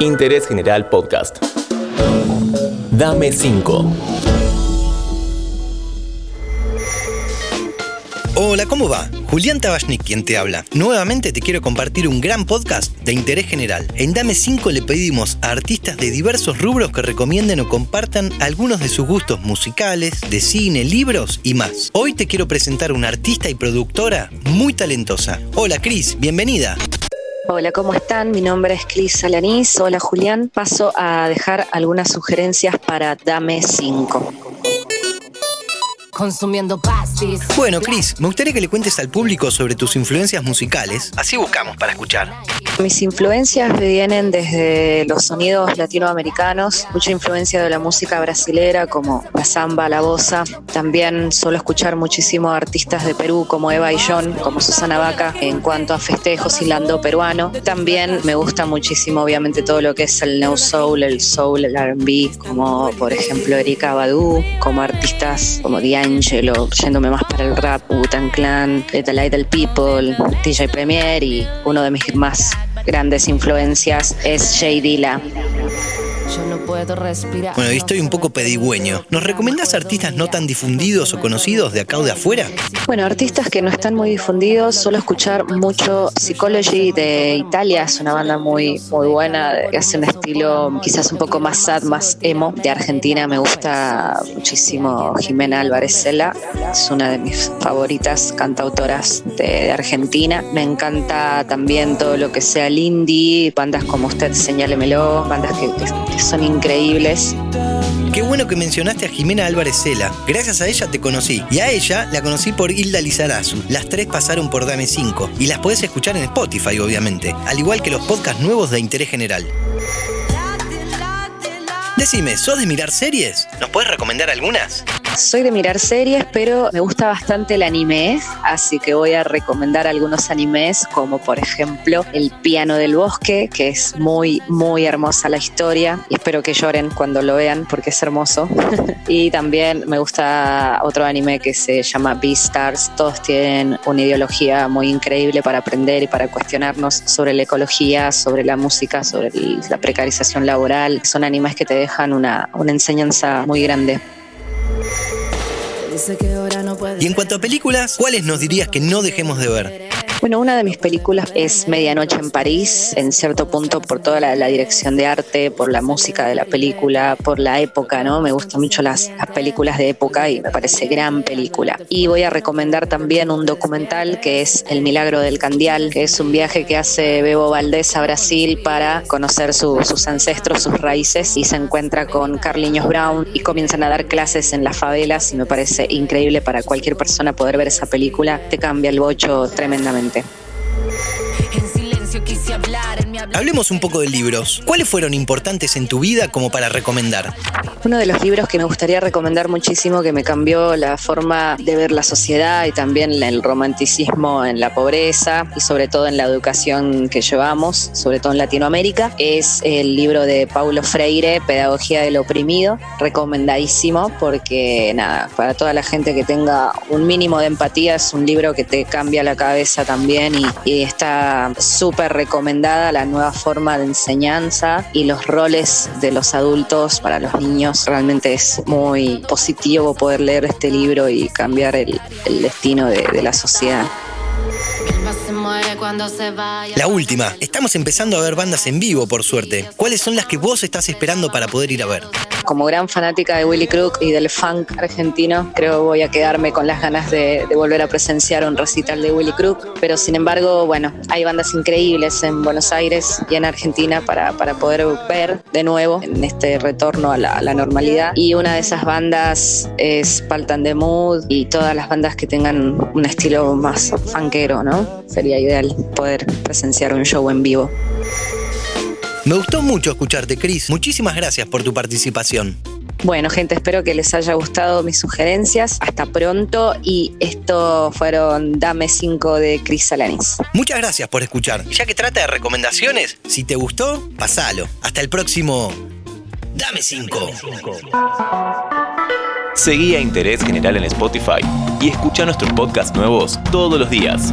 Interés General Podcast. Dame 5. Hola, ¿cómo va? Julián Tabachnik quien te habla. Nuevamente te quiero compartir un gran podcast de interés general. En Dame 5 le pedimos a artistas de diversos rubros que recomienden o compartan algunos de sus gustos musicales, de cine, libros y más. Hoy te quiero presentar una artista y productora muy talentosa. Hola Cris, bienvenida. Hola, ¿cómo están? Mi nombre es Cris Alanís. Hola, Julián. Paso a dejar algunas sugerencias para Dame 5 consumiendo pastis. Bueno, Chris, me gustaría que le cuentes al público sobre tus influencias musicales. Así buscamos para escuchar. Mis influencias vienen desde los sonidos latinoamericanos, mucha influencia de la música brasilera como la samba, la bossa. También suelo escuchar muchísimo artistas de Perú como Eva y John, como Susana Vaca, en cuanto a festejos y lando peruano. También me gusta muchísimo, obviamente, todo lo que es el neo soul, el soul, el R&B, como por ejemplo Erika Badu, como artistas como Diane Angelo, yéndome más para el rap, Wu-Tang Clan, Little Little People, DJ Premier y uno de mis más grandes influencias es Jay Dilla. Yo no puedo respirar. Bueno, y estoy un poco pedigüeño. ¿Nos recomendás artistas no tan difundidos o conocidos de acá o de afuera? Bueno, artistas que no están muy difundidos, suelo escuchar mucho Psychology de Italia, es una banda muy, muy buena, que hace un estilo quizás un poco más sad, más emo. De Argentina me gusta muchísimo Jimena Álvarez Cela, es una de mis favoritas cantautoras de, Argentina. Me encanta también todo lo que sea el indie, bandas como usted, señálemelo, bandas que son increíbles. Qué bueno que mencionaste a Jimena Álvarez Cela. Gracias a ella te conocí. Y a ella la conocí por Hilda Lizarazu. Las tres pasaron por Dame 5. Y las podés escuchar en Spotify, obviamente. Al igual que los podcasts nuevos de interés general. Decime, ¿sos de mirar series? ¿Nos puedes recomendar algunas? Soy de mirar series, pero me gusta bastante el anime, así que voy a recomendar algunos animes, como por ejemplo El piano del bosque, que es muy, muy hermosa la historia, y espero que lloren cuando lo vean porque es hermoso. y también me gusta otro anime que se llama Beastars, todos tienen una ideología muy increíble para aprender y para cuestionarnos sobre la ecología, sobre la música, sobre la precarización laboral. Son animes que te dejan una, una enseñanza muy grande. Y en cuanto a películas, ¿cuáles nos dirías que no dejemos de ver? Bueno, una de mis películas es Medianoche en París, en cierto punto por toda la, dirección de arte, por la música de la película, por la época, ¿no? Me gustan mucho las, películas de época y me parece gran película. Y voy a recomendar también un documental que es El Milagro del Candial, que es un viaje que hace Bebo Valdés a Brasil para conocer sus ancestros, sus raíces y se encuentra con Carliños Brown y comienzan a dar clases en las favelas y me parece increíble para cualquier persona poder ver esa película. Te cambia el bocho tremendamente. En silencio quise hablar. Hablemos un poco de libros. ¿Cuáles fueron importantes en tu vida como para recomendar? Uno de los libros que me gustaría recomendar muchísimo, que me cambió la forma de ver la sociedad y también el romanticismo en la pobreza y sobre todo en la educación que llevamos, sobre todo en Latinoamérica, es el libro de Paulo Freire, Pedagogía del Oprimido. Recomendadísimo porque, nada, para toda la gente que tenga un mínimo de empatía, es un libro que te cambia la cabeza también y, y está súper recomendada la nueva forma de enseñanza y los roles de los adultos para los niños. Realmente es muy positivo poder leer este libro y cambiar el, destino de, la sociedad. La última. Estamos empezando a ver bandas en vivo, por suerte. ¿Cuáles son las que vos estás esperando para poder ir a ver? Como gran fanática de Willy Crook y del funk argentino, creo voy a quedarme con las ganas de, volver a presenciar un recital de Willy Crook. Pero sin embargo, bueno, hay bandas increíbles en Buenos Aires y en Argentina para, para poder ver de nuevo en este retorno a la, normalidad. Y una de esas bandas es Paltan de Mood y todas las bandas que tengan un estilo más funkero, ¿no? Sería ideal poder presenciar un show en vivo. Me gustó mucho escucharte, Cris. Muchísimas gracias por tu participación. Bueno, gente, espero que les haya gustado mis sugerencias. Hasta pronto. Y esto fueron Dame 5 de Cris Alanis. Muchas gracias por escuchar. Ya que trata de recomendaciones, si te gustó, pasalo. Hasta el próximo Dame 5. Seguí a Interés General en Spotify y escucha nuestros podcasts nuevos todos los días.